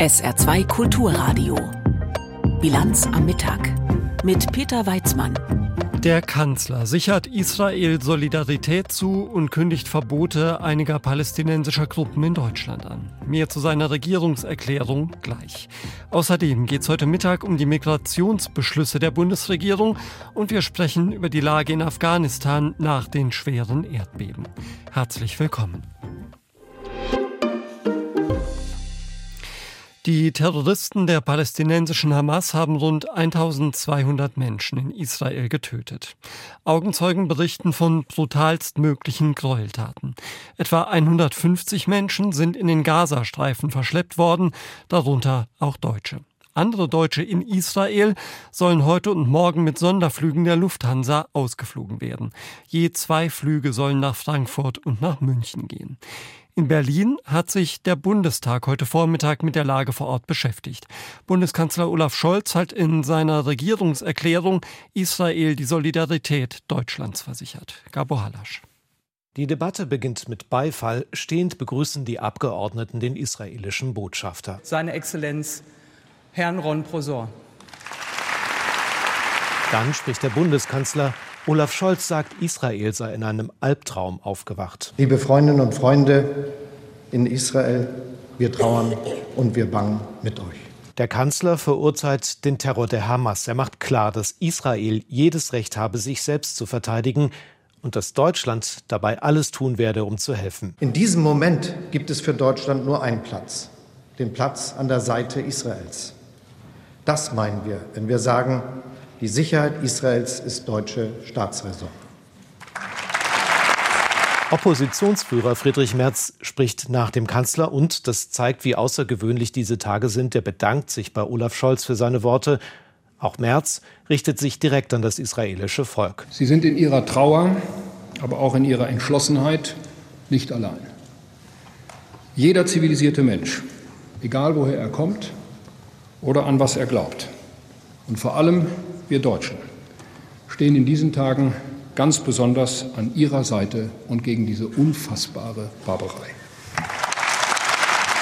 SR2 Kulturradio. Bilanz am Mittag. Mit Peter Weizmann. Der Kanzler sichert Israel Solidarität zu und kündigt Verbote einiger palästinensischer Gruppen in Deutschland an. Mehr zu seiner Regierungserklärung gleich. Außerdem geht es heute Mittag um die Migrationsbeschlüsse der Bundesregierung und wir sprechen über die Lage in Afghanistan nach den schweren Erdbeben. Herzlich willkommen. Die Terroristen der palästinensischen Hamas haben rund 1200 Menschen in Israel getötet. Augenzeugen berichten von brutalst möglichen Gräueltaten. Etwa 150 Menschen sind in den Gazastreifen verschleppt worden, darunter auch Deutsche. Andere Deutsche in Israel sollen heute und morgen mit Sonderflügen der Lufthansa ausgeflogen werden. Je zwei Flüge sollen nach Frankfurt und nach München gehen. In Berlin hat sich der Bundestag heute Vormittag mit der Lage vor Ort beschäftigt. Bundeskanzler Olaf Scholz hat in seiner Regierungserklärung Israel die Solidarität Deutschlands versichert. Gabo Halasch. Die Debatte beginnt mit Beifall. Stehend begrüßen die Abgeordneten den israelischen Botschafter. Seine Exzellenz, Herrn Ron Prosor. Dann spricht der Bundeskanzler. Olaf Scholz sagt, Israel sei in einem Albtraum aufgewacht. Liebe Freundinnen und Freunde in Israel, wir trauern und wir bangen mit euch. Der Kanzler verurteilt den Terror der Hamas. Er macht klar, dass Israel jedes Recht habe, sich selbst zu verteidigen und dass Deutschland dabei alles tun werde, um zu helfen. In diesem Moment gibt es für Deutschland nur einen Platz, den Platz an der Seite Israels. Das meinen wir, wenn wir sagen, die Sicherheit Israels ist deutsche Staatsräson. Oppositionsführer Friedrich Merz spricht nach dem Kanzler und das zeigt, wie außergewöhnlich diese Tage sind. Er bedankt sich bei Olaf Scholz für seine Worte. Auch Merz richtet sich direkt an das israelische Volk. Sie sind in ihrer Trauer, aber auch in ihrer Entschlossenheit nicht allein. Jeder zivilisierte Mensch, egal woher er kommt oder an was er glaubt, und vor allem wir Deutschen stehen in diesen Tagen ganz besonders an Ihrer Seite und gegen diese unfassbare Barbarei.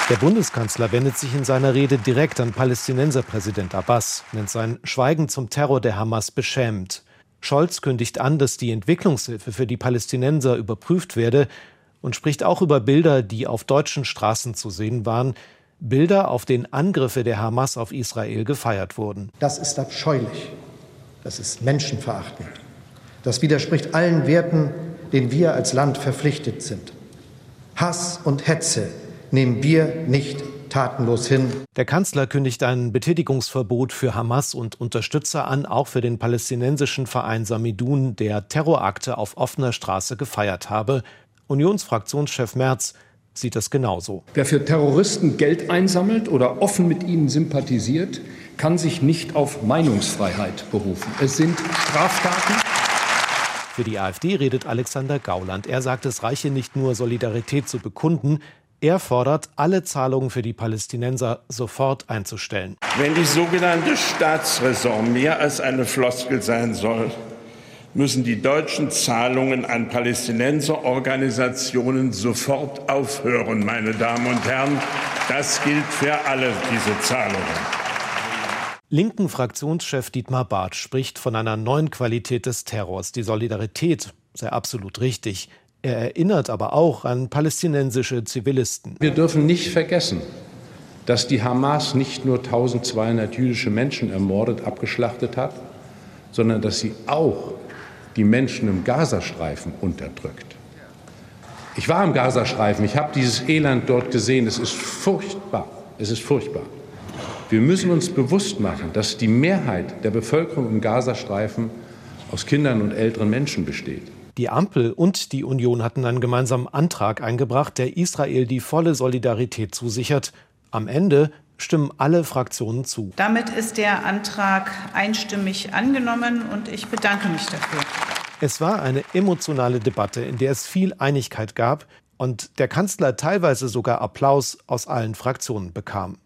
Der Bundeskanzler wendet sich in seiner Rede direkt an Palästinenserpräsident Abbas, nennt sein Schweigen zum Terror der Hamas beschämend. Scholz kündigt an, dass die Entwicklungshilfe für die Palästinenser überprüft werde und spricht auch über Bilder, die auf deutschen Straßen zu sehen waren, Bilder, auf denen Angriffe der Hamas auf Israel gefeiert wurden. Das ist abscheulich. Das ist menschenverachtend. Das widerspricht allen Werten, denen wir als Land verpflichtet sind. Hass und Hetze nehmen wir nicht tatenlos hin. Der Kanzler kündigt ein Betätigungsverbot für Hamas und Unterstützer an, auch für den palästinensischen Verein Samidun, der Terrorakte auf offener Straße gefeiert habe. Unionsfraktionschef Merz sieht das genauso. Wer für Terroristen Geld einsammelt oder offen mit ihnen sympathisiert, kann sich nicht auf Meinungsfreiheit berufen. Es sind Straftaten. Für die AfD redet Alexander Gauland. Er sagt, es reiche nicht nur Solidarität zu bekunden, er fordert, alle Zahlungen für die Palästinenser sofort einzustellen. Wenn die sogenannte Staatsräson mehr als eine Floskel sein soll, müssen die deutschen Zahlungen an Palästinenserorganisationen sofort aufhören, meine Damen und Herren. Das gilt für alle diese Zahlungen. Linken Fraktionschef Dietmar Barth spricht von einer neuen Qualität des Terrors. Die Solidarität sei absolut richtig. Er erinnert aber auch an palästinensische Zivilisten. Wir dürfen nicht vergessen, dass die Hamas nicht nur 1200 jüdische Menschen ermordet, abgeschlachtet hat, sondern dass sie auch die Menschen im Gazastreifen unterdrückt. Ich war im Gazastreifen, ich habe dieses Elend dort gesehen. Es ist furchtbar. Es ist furchtbar. Wir müssen uns bewusst machen, dass die Mehrheit der Bevölkerung im Gazastreifen aus Kindern und älteren Menschen besteht. Die Ampel und die Union hatten einen gemeinsamen Antrag eingebracht, der Israel die volle Solidarität zusichert. Am Ende stimmen alle Fraktionen zu. Damit ist der Antrag einstimmig angenommen und ich bedanke mich dafür. Es war eine emotionale Debatte, in der es viel Einigkeit gab und der Kanzler teilweise sogar Applaus aus allen Fraktionen bekam.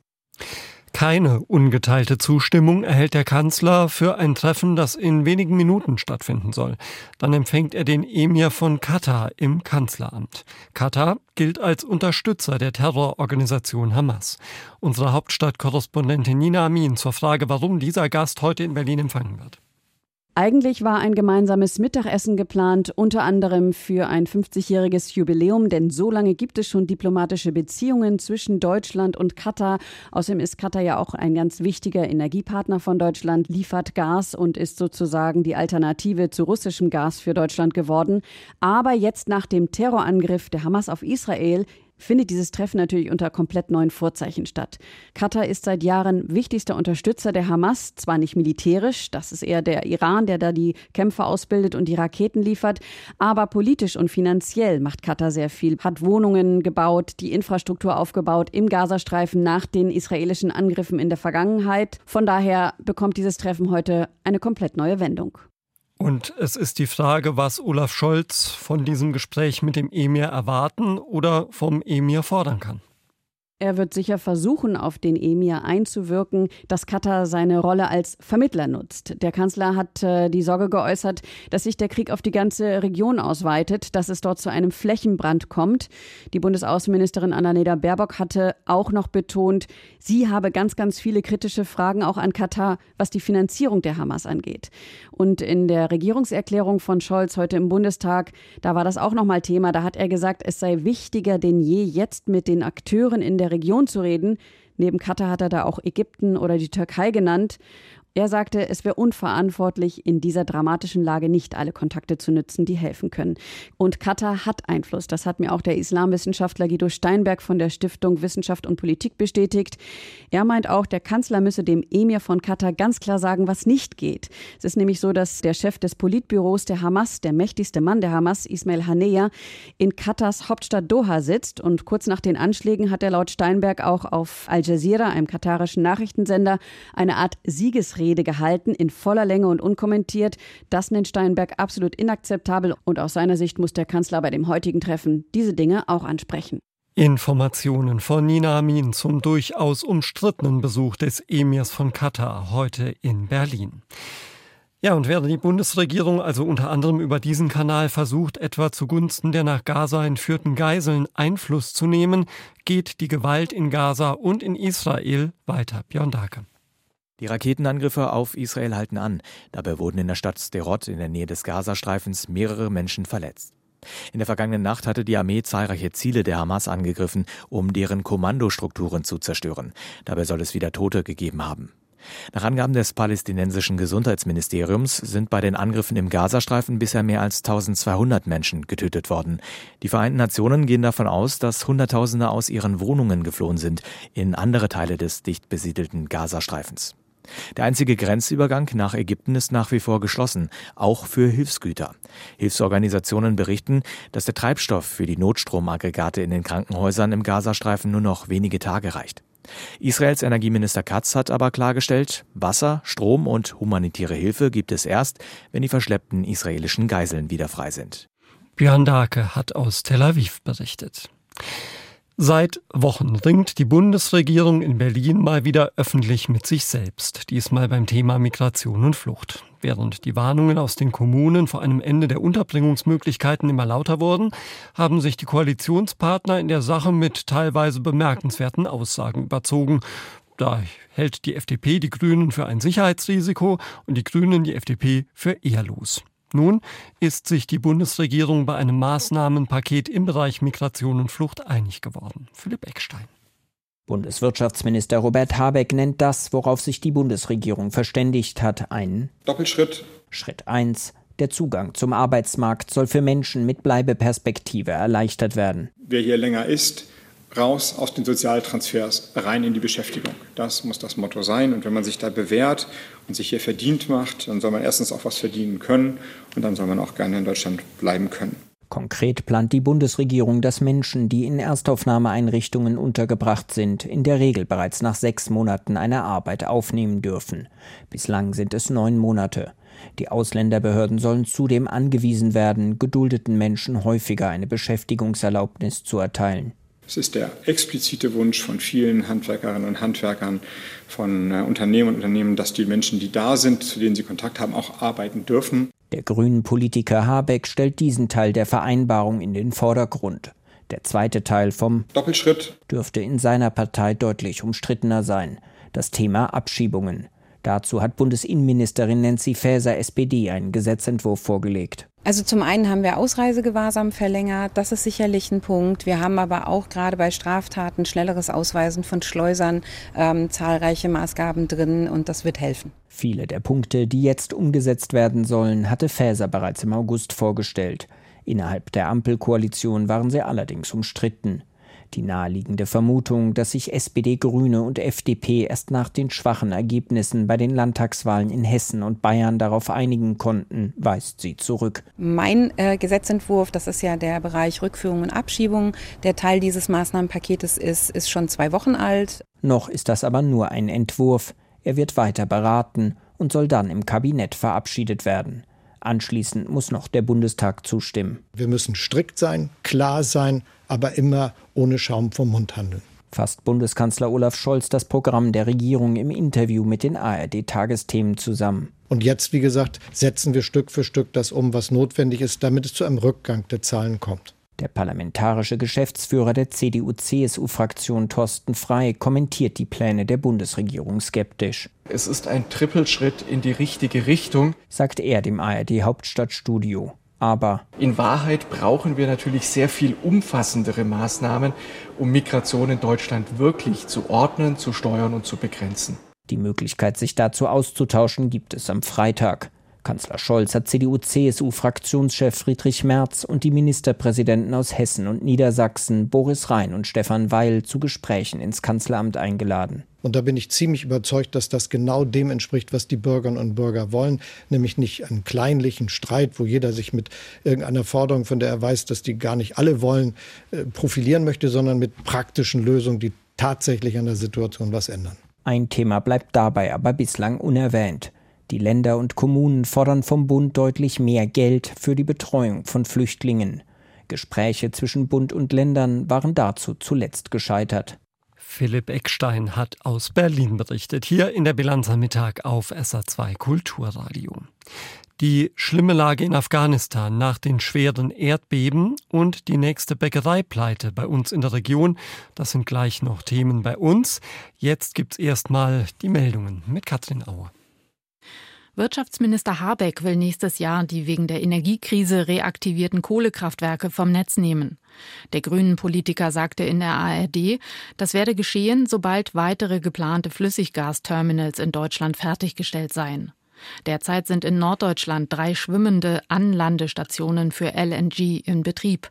Keine ungeteilte Zustimmung erhält der Kanzler für ein Treffen, das in wenigen Minuten stattfinden soll. Dann empfängt er den Emir von Katar im Kanzleramt. Katar gilt als Unterstützer der Terrororganisation Hamas. Unsere Hauptstadtkorrespondentin Nina Amin zur Frage, warum dieser Gast heute in Berlin empfangen wird. Eigentlich war ein gemeinsames Mittagessen geplant, unter anderem für ein 50-jähriges Jubiläum, denn so lange gibt es schon diplomatische Beziehungen zwischen Deutschland und Katar. Außerdem ist Katar ja auch ein ganz wichtiger Energiepartner von Deutschland, liefert Gas und ist sozusagen die Alternative zu russischem Gas für Deutschland geworden. Aber jetzt nach dem Terrorangriff der Hamas auf Israel findet dieses Treffen natürlich unter komplett neuen Vorzeichen statt. Katar ist seit Jahren wichtigster Unterstützer der Hamas, zwar nicht militärisch, das ist eher der Iran, der da die Kämpfer ausbildet und die Raketen liefert, aber politisch und finanziell macht Katar sehr viel, hat Wohnungen gebaut, die Infrastruktur aufgebaut im Gazastreifen nach den israelischen Angriffen in der Vergangenheit. Von daher bekommt dieses Treffen heute eine komplett neue Wendung. Und es ist die Frage, was Olaf Scholz von diesem Gespräch mit dem Emir erwarten oder vom Emir fordern kann. Er wird sicher versuchen, auf den Emir einzuwirken, dass Katar seine Rolle als Vermittler nutzt. Der Kanzler hat äh, die Sorge geäußert, dass sich der Krieg auf die ganze Region ausweitet, dass es dort zu einem Flächenbrand kommt. Die Bundesaußenministerin Annalena Baerbock hatte auch noch betont, sie habe ganz, ganz viele kritische Fragen auch an Katar, was die Finanzierung der Hamas angeht. Und in der Regierungserklärung von Scholz heute im Bundestag, da war das auch nochmal Thema. Da hat er gesagt, es sei wichtiger denn je, jetzt mit den Akteuren in der Region zu reden. Neben Katar hat er da auch Ägypten oder die Türkei genannt. Er sagte, es wäre unverantwortlich, in dieser dramatischen Lage nicht alle Kontakte zu nützen, die helfen können. Und Katar hat Einfluss. Das hat mir auch der Islamwissenschaftler Guido Steinberg von der Stiftung Wissenschaft und Politik bestätigt. Er meint auch, der Kanzler müsse dem Emir von Katar ganz klar sagen, was nicht geht. Es ist nämlich so, dass der Chef des Politbüros der Hamas, der mächtigste Mann der Hamas, Ismail Hanea, in Katars Hauptstadt Doha sitzt. Und kurz nach den Anschlägen hat er laut Steinberg auch auf Al Jazeera, einem katarischen Nachrichtensender, eine Art Siegesrede Rede gehalten, in voller Länge und unkommentiert. Das nennt Steinberg absolut inakzeptabel und aus seiner Sicht muss der Kanzler bei dem heutigen Treffen diese Dinge auch ansprechen. Informationen von Nina Amin zum durchaus umstrittenen Besuch des Emirs von Katar heute in Berlin. Ja, und während die Bundesregierung also unter anderem über diesen Kanal versucht, etwa zugunsten der nach Gaza entführten Geiseln Einfluss zu nehmen, geht die Gewalt in Gaza und in Israel weiter. Björn Dake. Die Raketenangriffe auf Israel halten an. Dabei wurden in der Stadt Sderot in der Nähe des Gazastreifens mehrere Menschen verletzt. In der vergangenen Nacht hatte die Armee zahlreiche Ziele der Hamas angegriffen, um deren Kommandostrukturen zu zerstören. Dabei soll es wieder Tote gegeben haben. Nach Angaben des palästinensischen Gesundheitsministeriums sind bei den Angriffen im Gazastreifen bisher mehr als 1200 Menschen getötet worden. Die Vereinten Nationen gehen davon aus, dass Hunderttausende aus ihren Wohnungen geflohen sind in andere Teile des dicht besiedelten Gazastreifens. Der einzige Grenzübergang nach Ägypten ist nach wie vor geschlossen, auch für Hilfsgüter. Hilfsorganisationen berichten, dass der Treibstoff für die Notstromaggregate in den Krankenhäusern im Gazastreifen nur noch wenige Tage reicht. Israels Energieminister Katz hat aber klargestellt, Wasser, Strom und humanitäre Hilfe gibt es erst, wenn die verschleppten israelischen Geiseln wieder frei sind. Björn Dake hat aus Tel Aviv berichtet. Seit Wochen ringt die Bundesregierung in Berlin mal wieder öffentlich mit sich selbst, diesmal beim Thema Migration und Flucht. Während die Warnungen aus den Kommunen vor einem Ende der Unterbringungsmöglichkeiten immer lauter wurden, haben sich die Koalitionspartner in der Sache mit teilweise bemerkenswerten Aussagen überzogen. Da hält die FDP die Grünen für ein Sicherheitsrisiko und die Grünen die FDP für ehrlos. Nun ist sich die Bundesregierung bei einem Maßnahmenpaket im Bereich Migration und Flucht einig geworden. Philipp Eckstein. Bundeswirtschaftsminister Robert Habeck nennt das, worauf sich die Bundesregierung verständigt hat, einen Doppelschritt. Schritt 1. Der Zugang zum Arbeitsmarkt soll für Menschen mit Bleibeperspektive erleichtert werden. Wer hier länger ist, raus aus den Sozialtransfers, rein in die Beschäftigung. Das muss das Motto sein. Und wenn man sich da bewährt und sich hier verdient macht, dann soll man erstens auch was verdienen können und dann soll man auch gerne in Deutschland bleiben können. Konkret plant die Bundesregierung, dass Menschen, die in Erstaufnahmeeinrichtungen untergebracht sind, in der Regel bereits nach sechs Monaten eine Arbeit aufnehmen dürfen. Bislang sind es neun Monate. Die Ausländerbehörden sollen zudem angewiesen werden, geduldeten Menschen häufiger eine Beschäftigungserlaubnis zu erteilen. Es ist der explizite Wunsch von vielen Handwerkerinnen und Handwerkern, von äh, Unternehmen und Unternehmen, dass die Menschen, die da sind, zu denen sie Kontakt haben, auch arbeiten dürfen. Der grünen Politiker Habeck stellt diesen Teil der Vereinbarung in den Vordergrund. Der zweite Teil vom Doppelschritt dürfte in seiner Partei deutlich umstrittener sein. Das Thema Abschiebungen. Dazu hat Bundesinnenministerin Nancy Faeser SPD einen Gesetzentwurf vorgelegt. Also zum einen haben wir Ausreisegewahrsam verlängert, das ist sicherlich ein Punkt. Wir haben aber auch gerade bei Straftaten schnelleres Ausweisen von Schleusern ähm, zahlreiche Maßgaben drin und das wird helfen. Viele der Punkte, die jetzt umgesetzt werden sollen, hatte Faeser bereits im August vorgestellt. Innerhalb der Ampelkoalition waren sie allerdings umstritten. Die naheliegende Vermutung, dass sich SPD, Grüne und FDP erst nach den schwachen Ergebnissen bei den Landtagswahlen in Hessen und Bayern darauf einigen konnten, weist sie zurück. Mein äh, Gesetzentwurf, das ist ja der Bereich Rückführung und Abschiebung, der Teil dieses Maßnahmenpaketes ist, ist schon zwei Wochen alt. Noch ist das aber nur ein Entwurf. Er wird weiter beraten und soll dann im Kabinett verabschiedet werden. Anschließend muss noch der Bundestag zustimmen. Wir müssen strikt sein, klar sein, aber immer ohne Schaum vom Mund handeln. Fasst Bundeskanzler Olaf Scholz das Programm der Regierung im Interview mit den ARD-Tagesthemen zusammen. Und jetzt, wie gesagt, setzen wir Stück für Stück das um, was notwendig ist, damit es zu einem Rückgang der Zahlen kommt. Der parlamentarische Geschäftsführer der CDU-CSU-Fraktion Thorsten Frey kommentiert die Pläne der Bundesregierung skeptisch. Es ist ein Trippelschritt in die richtige Richtung, sagt er dem ARD-Hauptstadtstudio. Aber in Wahrheit brauchen wir natürlich sehr viel umfassendere Maßnahmen, um Migration in Deutschland wirklich zu ordnen, zu steuern und zu begrenzen. Die Möglichkeit, sich dazu auszutauschen, gibt es am Freitag. Kanzler Scholz hat CDU-CSU-Fraktionschef Friedrich Merz und die Ministerpräsidenten aus Hessen und Niedersachsen, Boris Rhein und Stefan Weil, zu Gesprächen ins Kanzleramt eingeladen. Und da bin ich ziemlich überzeugt, dass das genau dem entspricht, was die Bürgerinnen und Bürger wollen, nämlich nicht einen kleinlichen Streit, wo jeder sich mit irgendeiner Forderung, von der er weiß, dass die gar nicht alle wollen, äh, profilieren möchte, sondern mit praktischen Lösungen, die tatsächlich an der Situation was ändern. Ein Thema bleibt dabei aber bislang unerwähnt. Die Länder und Kommunen fordern vom Bund deutlich mehr Geld für die Betreuung von Flüchtlingen. Gespräche zwischen Bund und Ländern waren dazu zuletzt gescheitert. Philipp Eckstein hat aus Berlin berichtet, hier in der Bilanz am Mittag auf SA2 Kulturradio. Die schlimme Lage in Afghanistan nach den schweren Erdbeben und die nächste Bäckereipleite bei uns in der Region, das sind gleich noch Themen bei uns. Jetzt gibt's erstmal die Meldungen mit Katrin Auer. Wirtschaftsminister Habeck will nächstes Jahr die wegen der Energiekrise reaktivierten Kohlekraftwerke vom Netz nehmen. Der grünen Politiker sagte in der ARD, das werde geschehen, sobald weitere geplante Flüssiggasterminals in Deutschland fertiggestellt seien. Derzeit sind in Norddeutschland drei schwimmende Anlandestationen für LNG in Betrieb.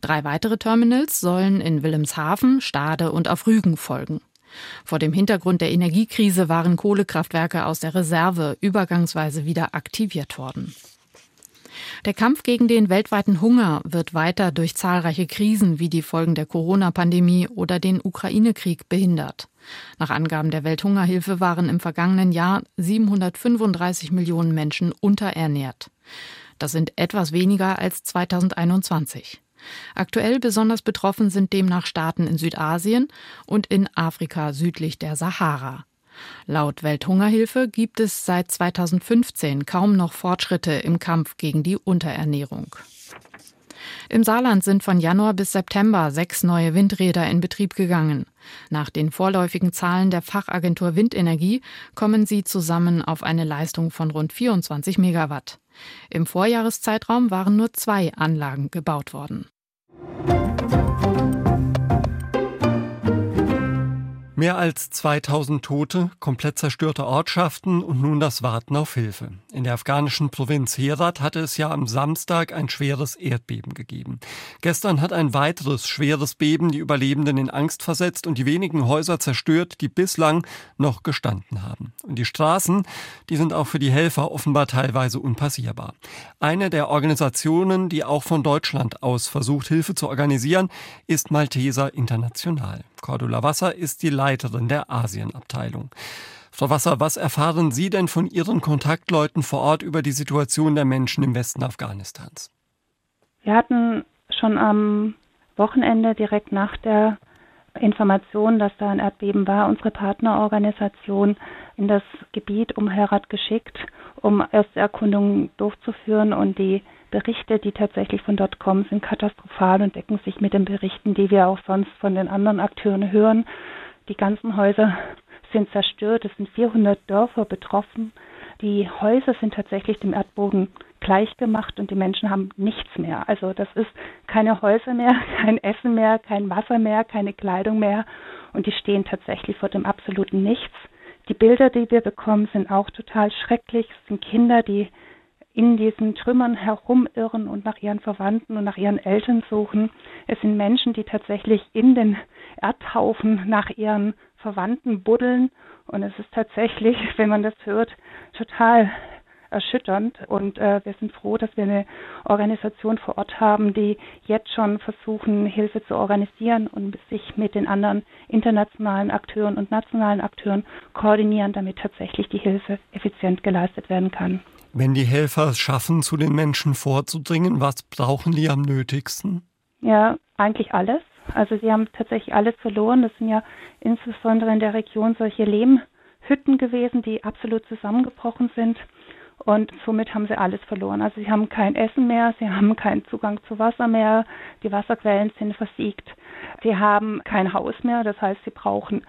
Drei weitere Terminals sollen in Wilhelmshaven, Stade und auf Rügen folgen. Vor dem Hintergrund der Energiekrise waren Kohlekraftwerke aus der Reserve übergangsweise wieder aktiviert worden. Der Kampf gegen den weltweiten Hunger wird weiter durch zahlreiche Krisen wie die Folgen der Corona-Pandemie oder den Ukraine-Krieg behindert. Nach Angaben der Welthungerhilfe waren im vergangenen Jahr 735 Millionen Menschen unterernährt. Das sind etwas weniger als 2021. Aktuell besonders betroffen sind demnach Staaten in Südasien und in Afrika südlich der Sahara. Laut Welthungerhilfe gibt es seit 2015 kaum noch Fortschritte im Kampf gegen die Unterernährung. Im Saarland sind von Januar bis September sechs neue Windräder in Betrieb gegangen. Nach den vorläufigen Zahlen der Fachagentur Windenergie kommen sie zusammen auf eine Leistung von rund 24 Megawatt. Im Vorjahreszeitraum waren nur zwei Anlagen gebaut worden. thank you Mehr als 2000 Tote, komplett zerstörte Ortschaften und nun das Warten auf Hilfe. In der afghanischen Provinz Herat hatte es ja am Samstag ein schweres Erdbeben gegeben. Gestern hat ein weiteres schweres Beben die Überlebenden in Angst versetzt und die wenigen Häuser zerstört, die bislang noch gestanden haben. Und die Straßen, die sind auch für die Helfer offenbar teilweise unpassierbar. Eine der Organisationen, die auch von Deutschland aus versucht, Hilfe zu organisieren, ist Malteser International. Cordula Wasser ist die Leiterin der Asienabteilung. Frau Wasser, was erfahren Sie denn von Ihren Kontaktleuten vor Ort über die Situation der Menschen im Westen Afghanistans? Wir hatten schon am Wochenende direkt nach der Information, dass da ein Erdbeben war, unsere Partnerorganisation in das Gebiet um Herat geschickt, um erste Erkundungen durchzuführen und die Berichte, die tatsächlich von dort kommen, sind katastrophal und decken sich mit den Berichten, die wir auch sonst von den anderen Akteuren hören. Die ganzen Häuser sind zerstört, es sind 400 Dörfer betroffen. Die Häuser sind tatsächlich dem Erdboden gleichgemacht und die Menschen haben nichts mehr. Also das ist keine Häuser mehr, kein Essen mehr, kein Wasser mehr, keine Kleidung mehr und die stehen tatsächlich vor dem absoluten Nichts. Die Bilder, die wir bekommen, sind auch total schrecklich. Es sind Kinder, die in diesen Trümmern herumirren und nach ihren Verwandten und nach ihren Eltern suchen. Es sind Menschen, die tatsächlich in den Erdhaufen nach ihren Verwandten buddeln. Und es ist tatsächlich, wenn man das hört, total erschütternd. Und äh, wir sind froh, dass wir eine Organisation vor Ort haben, die jetzt schon versuchen, Hilfe zu organisieren und sich mit den anderen internationalen Akteuren und nationalen Akteuren koordinieren, damit tatsächlich die Hilfe effizient geleistet werden kann. Wenn die Helfer es schaffen, zu den Menschen vorzudringen, was brauchen die am nötigsten? Ja, eigentlich alles. Also sie haben tatsächlich alles verloren. Das sind ja insbesondere in der Region solche Lehmhütten gewesen, die absolut zusammengebrochen sind. Und somit haben sie alles verloren. Also sie haben kein Essen mehr, sie haben keinen Zugang zu Wasser mehr, die Wasserquellen sind versiegt. Sie haben kein Haus mehr, das heißt, sie brauchen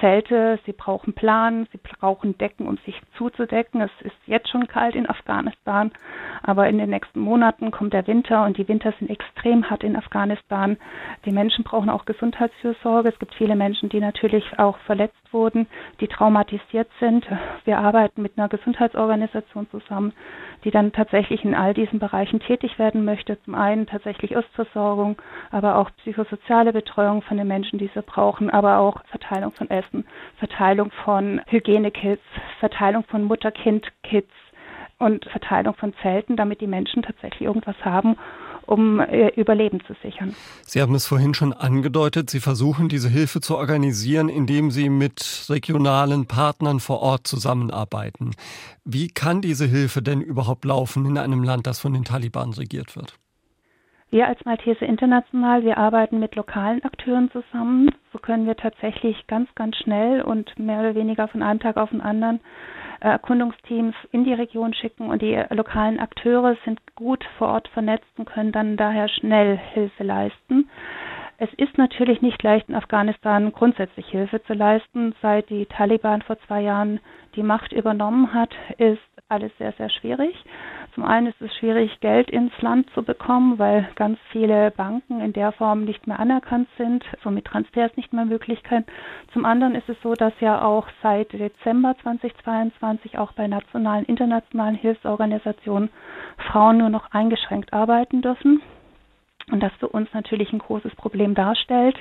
Zelte, sie brauchen Plan, sie brauchen Decken, um sich zuzudecken. Es ist jetzt schon kalt in Afghanistan, aber in den nächsten Monaten kommt der Winter und die Winter sind extrem hart in Afghanistan. Die Menschen brauchen auch Gesundheitsfürsorge. Es gibt viele Menschen, die natürlich auch verletzt wurden, die traumatisiert sind. Wir arbeiten mit einer Gesundheitsorganisation zusammen, die dann tatsächlich in all diesen Bereichen tätig werden möchte. Zum einen tatsächlich Ostversorgung, aber auch psychosoziale Betreuung von den Menschen, die sie brauchen, aber auch Verteilung von Essen, Verteilung von Hygienekits, Verteilung von Mutter-Kind-Kits und Verteilung von Zelten, damit die Menschen tatsächlich irgendwas haben, um äh, Überleben zu sichern. Sie haben es vorhin schon angedeutet, Sie versuchen diese Hilfe zu organisieren, indem Sie mit regionalen Partnern vor Ort zusammenarbeiten. Wie kann diese Hilfe denn überhaupt laufen in einem Land, das von den Taliban regiert wird? Wir als Maltese International, wir arbeiten mit lokalen Akteuren zusammen. So können wir tatsächlich ganz, ganz schnell und mehr oder weniger von einem Tag auf den anderen Erkundungsteams in die Region schicken und die lokalen Akteure sind gut vor Ort vernetzt und können dann daher schnell Hilfe leisten. Es ist natürlich nicht leicht, in Afghanistan grundsätzlich Hilfe zu leisten. Seit die Taliban vor zwei Jahren die Macht übernommen hat, ist alles sehr, sehr schwierig. Zum einen ist es schwierig, Geld ins Land zu bekommen, weil ganz viele Banken in der Form nicht mehr anerkannt sind, somit Transfers nicht mehr möglich sind. Zum anderen ist es so, dass ja auch seit Dezember 2022 auch bei nationalen, internationalen Hilfsorganisationen Frauen nur noch eingeschränkt arbeiten dürfen. Und das für uns natürlich ein großes Problem darstellt,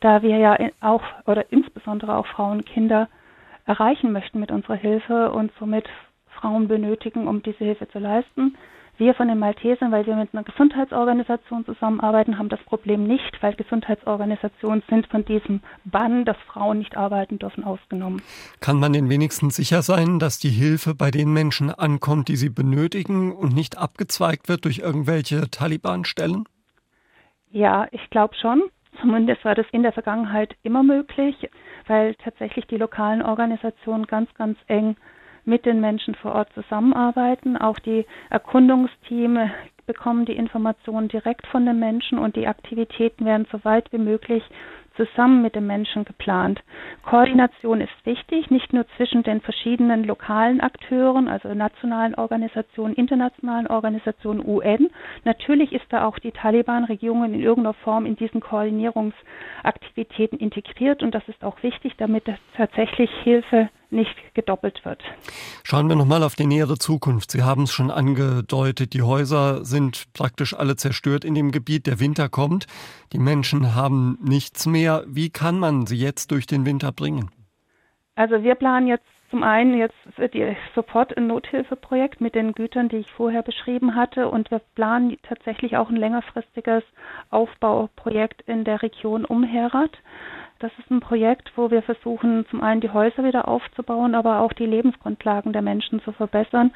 da wir ja auch oder insbesondere auch Frauen und Kinder erreichen möchten mit unserer Hilfe und somit Frauen benötigen, um diese Hilfe zu leisten. Wir von den Maltesern, weil wir mit einer Gesundheitsorganisation zusammenarbeiten, haben das Problem nicht, weil Gesundheitsorganisationen sind von diesem Bann, dass Frauen nicht arbeiten dürfen, ausgenommen. Kann man denn wenigstens sicher sein, dass die Hilfe bei den Menschen ankommt, die sie benötigen und nicht abgezweigt wird durch irgendwelche Taliban-Stellen? Ja, ich glaube schon. Zumindest war das in der Vergangenheit immer möglich, weil tatsächlich die lokalen Organisationen ganz, ganz eng mit den Menschen vor Ort zusammenarbeiten. Auch die Erkundungsteams bekommen die Informationen direkt von den Menschen und die Aktivitäten werden so weit wie möglich zusammen mit den Menschen geplant. Koordination ist wichtig, nicht nur zwischen den verschiedenen lokalen Akteuren, also nationalen Organisationen, internationalen Organisationen, UN. Natürlich ist da auch die Taliban-Regierung in irgendeiner Form in diesen Koordinierungsaktivitäten integriert und das ist auch wichtig, damit tatsächlich Hilfe nicht gedoppelt wird. Schauen wir nochmal auf die nähere Zukunft. Sie haben es schon angedeutet, die Häuser sind praktisch alle zerstört in dem Gebiet. Der Winter kommt, die Menschen haben nichts mehr. Wie kann man sie jetzt durch den Winter bringen? Also wir planen jetzt zum einen jetzt die sofort ein Nothilfeprojekt mit den Gütern, die ich vorher beschrieben hatte, und wir planen tatsächlich auch ein längerfristiges Aufbauprojekt in der Region um Herat. Das ist ein Projekt, wo wir versuchen, zum einen die Häuser wieder aufzubauen, aber auch die Lebensgrundlagen der Menschen zu verbessern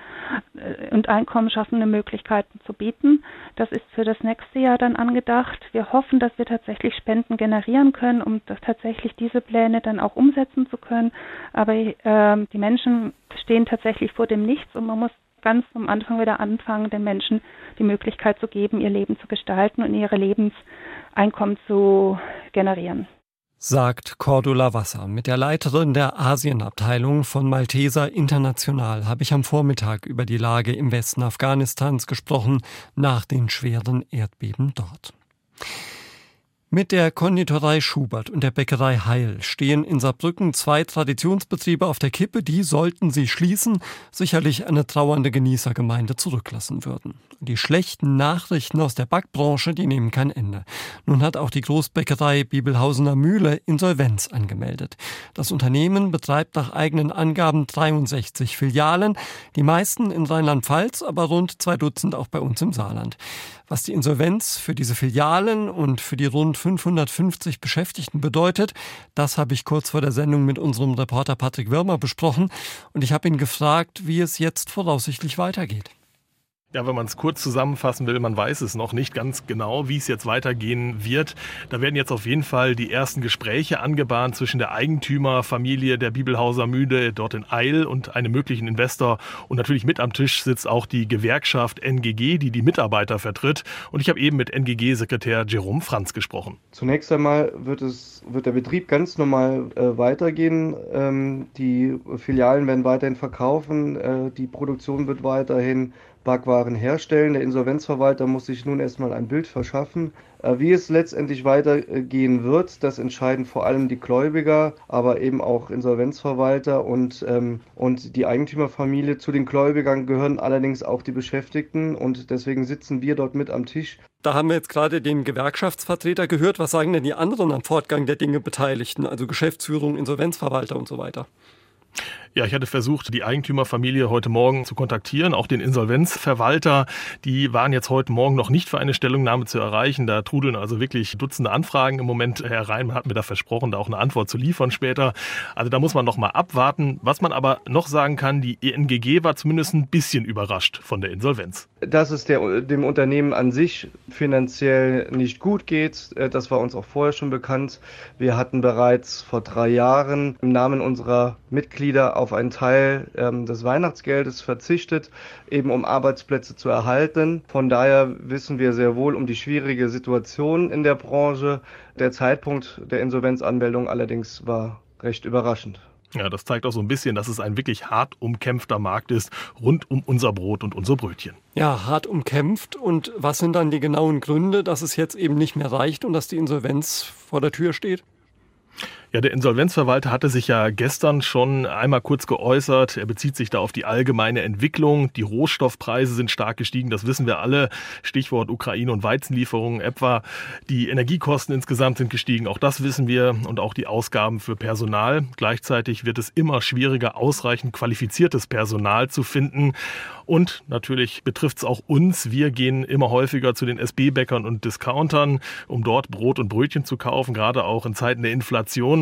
äh, und einkommensschaffende Möglichkeiten zu bieten. Das ist für das nächste Jahr dann angedacht. Wir hoffen, dass wir tatsächlich Spenden generieren können, um tatsächlich diese Pläne dann auch umsetzen zu können. Aber äh, die Menschen stehen tatsächlich vor dem Nichts und man muss ganz am Anfang wieder anfangen, den Menschen die Möglichkeit zu geben, ihr Leben zu gestalten und ihre Lebenseinkommen zu generieren sagt Cordula Wasser. Mit der Leiterin der Asienabteilung von Malteser International habe ich am Vormittag über die Lage im Westen Afghanistans gesprochen, nach den schweren Erdbeben dort. Mit der Konditorei Schubert und der Bäckerei Heil stehen in Saarbrücken zwei Traditionsbetriebe auf der Kippe, die, sollten sie schließen, sicherlich eine trauernde Genießergemeinde zurücklassen würden. Die schlechten Nachrichten aus der Backbranche, die nehmen kein Ende. Nun hat auch die Großbäckerei Bibelhausener Mühle Insolvenz angemeldet. Das Unternehmen betreibt nach eigenen Angaben 63 Filialen, die meisten in Rheinland-Pfalz, aber rund zwei Dutzend auch bei uns im Saarland. Was die Insolvenz für diese Filialen und für die rund 550 Beschäftigten bedeutet, das habe ich kurz vor der Sendung mit unserem Reporter Patrick Wirmer besprochen und ich habe ihn gefragt, wie es jetzt voraussichtlich weitergeht. Ja, wenn man es kurz zusammenfassen will, man weiß es noch nicht ganz genau, wie es jetzt weitergehen wird. Da werden jetzt auf jeden Fall die ersten Gespräche angebahnt zwischen der Eigentümerfamilie der Bibelhauser Mühle dort in Eil und einem möglichen Investor. Und natürlich mit am Tisch sitzt auch die Gewerkschaft NGG, die die Mitarbeiter vertritt. Und ich habe eben mit NGG-Sekretär Jerome Franz gesprochen. Zunächst einmal wird, es, wird der Betrieb ganz normal äh, weitergehen. Ähm, die Filialen werden weiterhin verkaufen. Äh, die Produktion wird weiterhin Backwaren herstellen. Der Insolvenzverwalter muss sich nun erstmal ein Bild verschaffen. Äh, wie es letztendlich weitergehen wird, das entscheiden vor allem die Gläubiger, aber eben auch Insolvenzverwalter und, ähm, und die Eigentümerfamilie. Zu den Gläubigern gehören allerdings auch die Beschäftigten und deswegen sitzen wir dort mit am Tisch. Da haben wir jetzt gerade den Gewerkschaftsvertreter gehört. Was sagen denn die anderen am Fortgang der Dinge Beteiligten, also Geschäftsführung, Insolvenzverwalter und so weiter? Ja, ich hatte versucht, die Eigentümerfamilie heute Morgen zu kontaktieren, auch den Insolvenzverwalter. Die waren jetzt heute Morgen noch nicht für eine Stellungnahme zu erreichen. Da trudeln also wirklich Dutzende Anfragen im Moment herein. Man hat mir da versprochen, da auch eine Antwort zu liefern später. Also da muss man noch mal abwarten. Was man aber noch sagen kann, die ENGG war zumindest ein bisschen überrascht von der Insolvenz. Dass es der, dem Unternehmen an sich finanziell nicht gut geht, äh, das war uns auch vorher schon bekannt. Wir hatten bereits vor drei Jahren im Namen unserer Mitglieder auf einen Teil ähm, des Weihnachtsgeldes verzichtet, eben um Arbeitsplätze zu erhalten. Von daher wissen wir sehr wohl um die schwierige Situation in der Branche. Der Zeitpunkt der Insolvenzanmeldung allerdings war recht überraschend. Ja, das zeigt auch so ein bisschen, dass es ein wirklich hart umkämpfter Markt ist, rund um unser Brot und unser Brötchen. Ja, hart umkämpft. Und was sind dann die genauen Gründe, dass es jetzt eben nicht mehr reicht und dass die Insolvenz vor der Tür steht? Ja, der Insolvenzverwalter hatte sich ja gestern schon einmal kurz geäußert. Er bezieht sich da auf die allgemeine Entwicklung. Die Rohstoffpreise sind stark gestiegen, das wissen wir alle. Stichwort Ukraine und Weizenlieferungen etwa. Die Energiekosten insgesamt sind gestiegen, auch das wissen wir. Und auch die Ausgaben für Personal. Gleichzeitig wird es immer schwieriger, ausreichend qualifiziertes Personal zu finden. Und natürlich betrifft es auch uns. Wir gehen immer häufiger zu den SB-Bäckern und Discountern, um dort Brot und Brötchen zu kaufen, gerade auch in Zeiten der Inflation.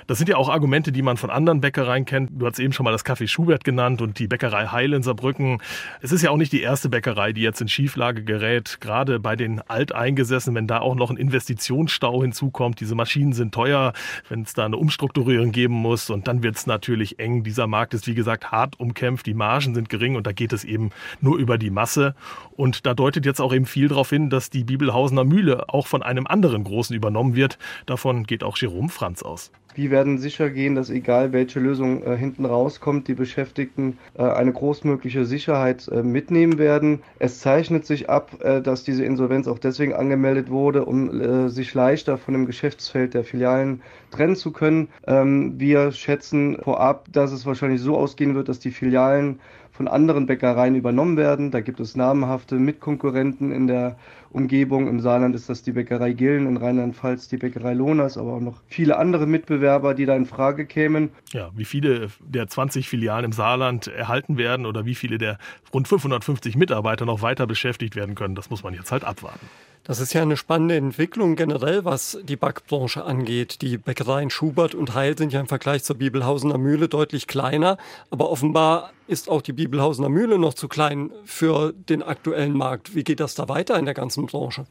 Das sind ja auch Argumente, die man von anderen Bäckereien kennt. Du hast eben schon mal das Café Schubert genannt und die Bäckerei Heil in Saarbrücken. Es ist ja auch nicht die erste Bäckerei, die jetzt in Schieflage gerät. Gerade bei den Alteingesessenen, wenn da auch noch ein Investitionsstau hinzukommt. Diese Maschinen sind teuer, wenn es da eine Umstrukturierung geben muss und dann wird es natürlich eng. Dieser Markt ist, wie gesagt, hart umkämpft. Die Margen sind gering und da geht es eben nur über die Masse. Und da deutet jetzt auch eben viel darauf hin, dass die Bibelhausener Mühle auch von einem anderen Großen übernommen wird. Davon geht auch Jerome Franz aus. Wir werden sicher gehen, dass egal welche Lösung äh, hinten rauskommt, die Beschäftigten äh, eine großmögliche Sicherheit äh, mitnehmen werden. Es zeichnet sich ab, äh, dass diese Insolvenz auch deswegen angemeldet wurde, um äh, sich leichter von dem Geschäftsfeld der Filialen trennen zu können. Ähm, wir schätzen vorab, dass es wahrscheinlich so ausgehen wird, dass die Filialen von anderen Bäckereien übernommen werden. Da gibt es namhafte Mitkonkurrenten in der Umgebung. Im Saarland ist das die Bäckerei Gillen, in Rheinland-Pfalz die Bäckerei Lohners, aber auch noch viele andere Mitbewerber, die da in Frage kämen. Ja, wie viele der 20 Filialen im Saarland erhalten werden oder wie viele der rund 550 Mitarbeiter noch weiter beschäftigt werden können, das muss man jetzt halt abwarten. Das ist ja eine spannende Entwicklung generell, was die Backbranche angeht. Die Bäckereien Schubert und Heil sind ja im Vergleich zur Bibelhausener Mühle deutlich kleiner, aber offenbar ist auch die Bibelhausener Mühle noch zu klein für den aktuellen Markt. Wie geht das da weiter in der ganzen Branche?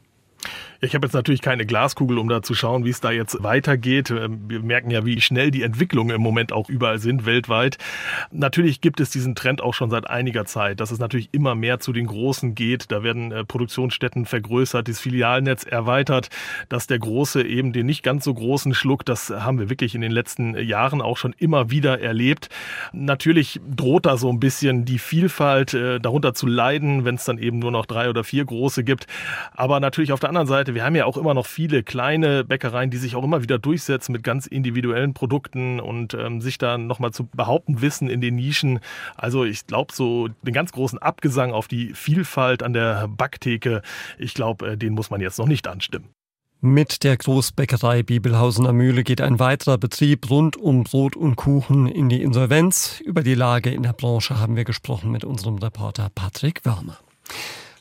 Ich habe jetzt natürlich keine Glaskugel, um da zu schauen, wie es da jetzt weitergeht. Ähm, wir merken ja, wie schnell die Entwicklungen im Moment auch überall sind, weltweit. Natürlich gibt es diesen Trend auch schon seit einiger Zeit, dass es natürlich immer mehr zu den Großen geht. Da werden äh, Produktionsstätten vergrößert, das Filialnetz erweitert, dass der Große eben den nicht ganz so großen Schluck, das haben wir wirklich in den letzten Jahren auch schon immer wieder erlebt. Natürlich droht da so ein bisschen die Vielfalt äh, darunter zu leiden, wenn es dann eben nur noch drei oder vier große gibt. Aber natürlich auf der anderen Seite, wir haben ja auch immer noch viele kleine Bäckereien, die sich auch immer wieder durchsetzen mit ganz individuellen Produkten und ähm, sich da nochmal zu behaupten wissen in den Nischen. Also ich glaube, so den ganz großen Abgesang auf die Vielfalt an der Backtheke, ich glaube, äh, den muss man jetzt noch nicht anstimmen. Mit der Großbäckerei Bibelhausener Mühle geht ein weiterer Betrieb rund um Brot und Kuchen in die Insolvenz. Über die Lage in der Branche haben wir gesprochen mit unserem Reporter Patrick Wörmer.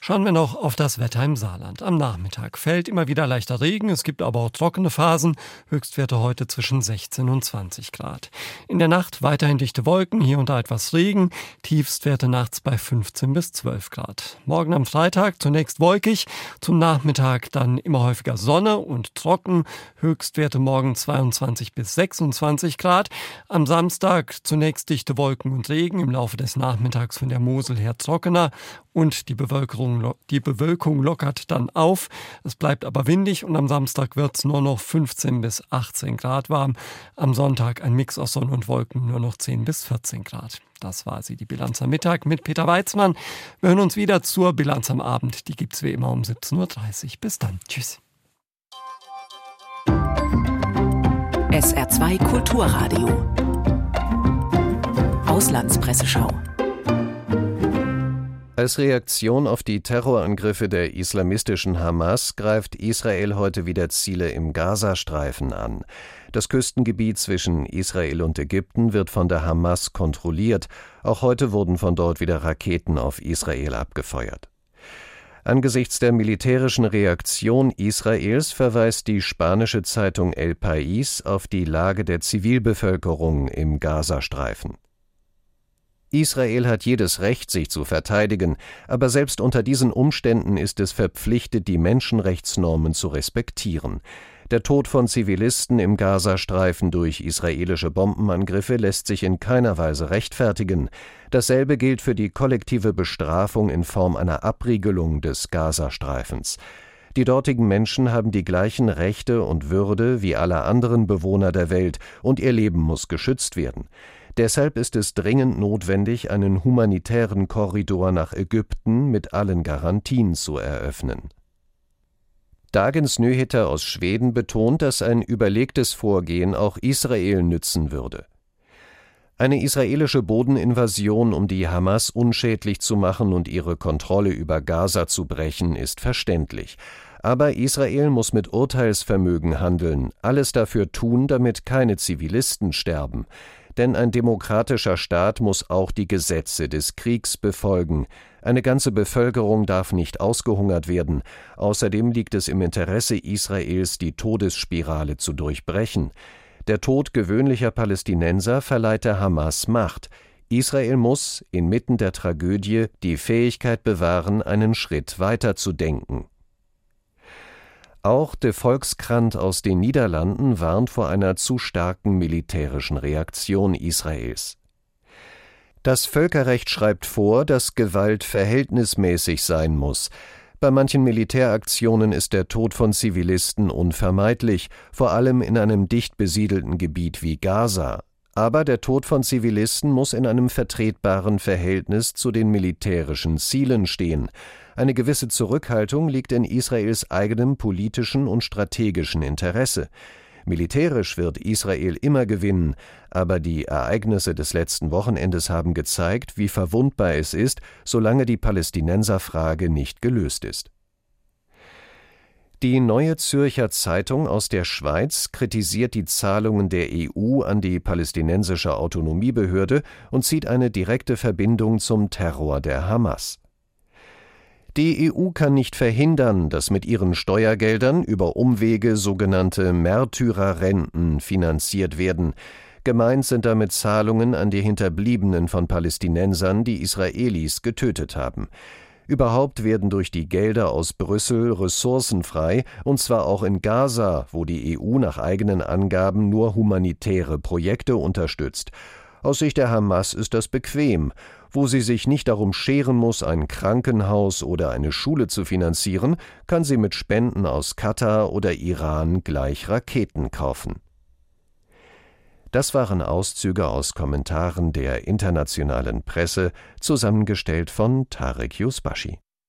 Schauen wir noch auf das Wetter im Saarland. Am Nachmittag fällt immer wieder leichter Regen, es gibt aber auch trockene Phasen, Höchstwerte heute zwischen 16 und 20 Grad. In der Nacht weiterhin dichte Wolken, hier und da etwas Regen, Tiefstwerte nachts bei 15 bis 12 Grad. Morgen am Freitag zunächst wolkig, zum Nachmittag dann immer häufiger Sonne und trocken, Höchstwerte morgen 22 bis 26 Grad. Am Samstag zunächst dichte Wolken und Regen, im Laufe des Nachmittags von der Mosel her trockener und die Bewölkung, die Bewölkung lockert dann auf. Es bleibt aber windig und am Samstag wird es nur noch 15 bis 18 Grad warm. Am Sonntag ein Mix aus Sonne und Wolken nur noch 10 bis 14 Grad. Das war sie, die Bilanz am Mittag mit Peter Weizmann. Wir hören uns wieder zur Bilanz am Abend. Die gibt es wie immer um 17.30 Uhr. Bis dann. Tschüss. SR2 Kulturradio. Auslandspresseschau. Als Reaktion auf die Terrorangriffe der islamistischen Hamas greift Israel heute wieder Ziele im Gazastreifen an. Das Küstengebiet zwischen Israel und Ägypten wird von der Hamas kontrolliert. Auch heute wurden von dort wieder Raketen auf Israel abgefeuert. Angesichts der militärischen Reaktion Israels verweist die spanische Zeitung El País auf die Lage der Zivilbevölkerung im Gazastreifen. Israel hat jedes Recht, sich zu verteidigen, aber selbst unter diesen Umständen ist es verpflichtet, die Menschenrechtsnormen zu respektieren. Der Tod von Zivilisten im Gazastreifen durch israelische Bombenangriffe lässt sich in keiner Weise rechtfertigen. Dasselbe gilt für die kollektive Bestrafung in Form einer Abriegelung des Gazastreifens. Die dortigen Menschen haben die gleichen Rechte und Würde wie alle anderen Bewohner der Welt, und ihr Leben muss geschützt werden. Deshalb ist es dringend notwendig, einen humanitären Korridor nach Ägypten mit allen Garantien zu eröffnen. Dagens Nyheter aus Schweden betont, dass ein überlegtes Vorgehen auch Israel nützen würde. Eine israelische Bodeninvasion, um die Hamas unschädlich zu machen und ihre Kontrolle über Gaza zu brechen, ist verständlich. Aber Israel muss mit Urteilsvermögen handeln, alles dafür tun, damit keine Zivilisten sterben denn ein demokratischer Staat muss auch die Gesetze des Kriegs befolgen. Eine ganze Bevölkerung darf nicht ausgehungert werden. Außerdem liegt es im Interesse Israels, die Todesspirale zu durchbrechen. Der Tod gewöhnlicher Palästinenser verleiht der Hamas Macht. Israel muss, inmitten der Tragödie, die Fähigkeit bewahren, einen Schritt weiter zu denken. Auch de Volkskrant aus den Niederlanden warnt vor einer zu starken militärischen Reaktion Israels. Das Völkerrecht schreibt vor, dass Gewalt verhältnismäßig sein muss. Bei manchen Militäraktionen ist der Tod von Zivilisten unvermeidlich, vor allem in einem dicht besiedelten Gebiet wie Gaza. Aber der Tod von Zivilisten muss in einem vertretbaren Verhältnis zu den militärischen Zielen stehen. Eine gewisse Zurückhaltung liegt in Israels eigenem politischen und strategischen Interesse. Militärisch wird Israel immer gewinnen, aber die Ereignisse des letzten Wochenendes haben gezeigt, wie verwundbar es ist, solange die Palästinenserfrage nicht gelöst ist. Die Neue Zürcher Zeitung aus der Schweiz kritisiert die Zahlungen der EU an die palästinensische Autonomiebehörde und zieht eine direkte Verbindung zum Terror der Hamas. Die EU kann nicht verhindern, dass mit ihren Steuergeldern über Umwege sogenannte Märtyrerrenten finanziert werden. Gemeint sind damit Zahlungen an die Hinterbliebenen von Palästinensern, die Israelis getötet haben. Überhaupt werden durch die Gelder aus Brüssel Ressourcen frei, und zwar auch in Gaza, wo die EU nach eigenen Angaben nur humanitäre Projekte unterstützt. Aus Sicht der Hamas ist das bequem. Wo sie sich nicht darum scheren muss, ein Krankenhaus oder eine Schule zu finanzieren, kann sie mit Spenden aus Katar oder Iran gleich Raketen kaufen. Das waren Auszüge aus Kommentaren der internationalen Presse, zusammengestellt von Tarek Yusbashi.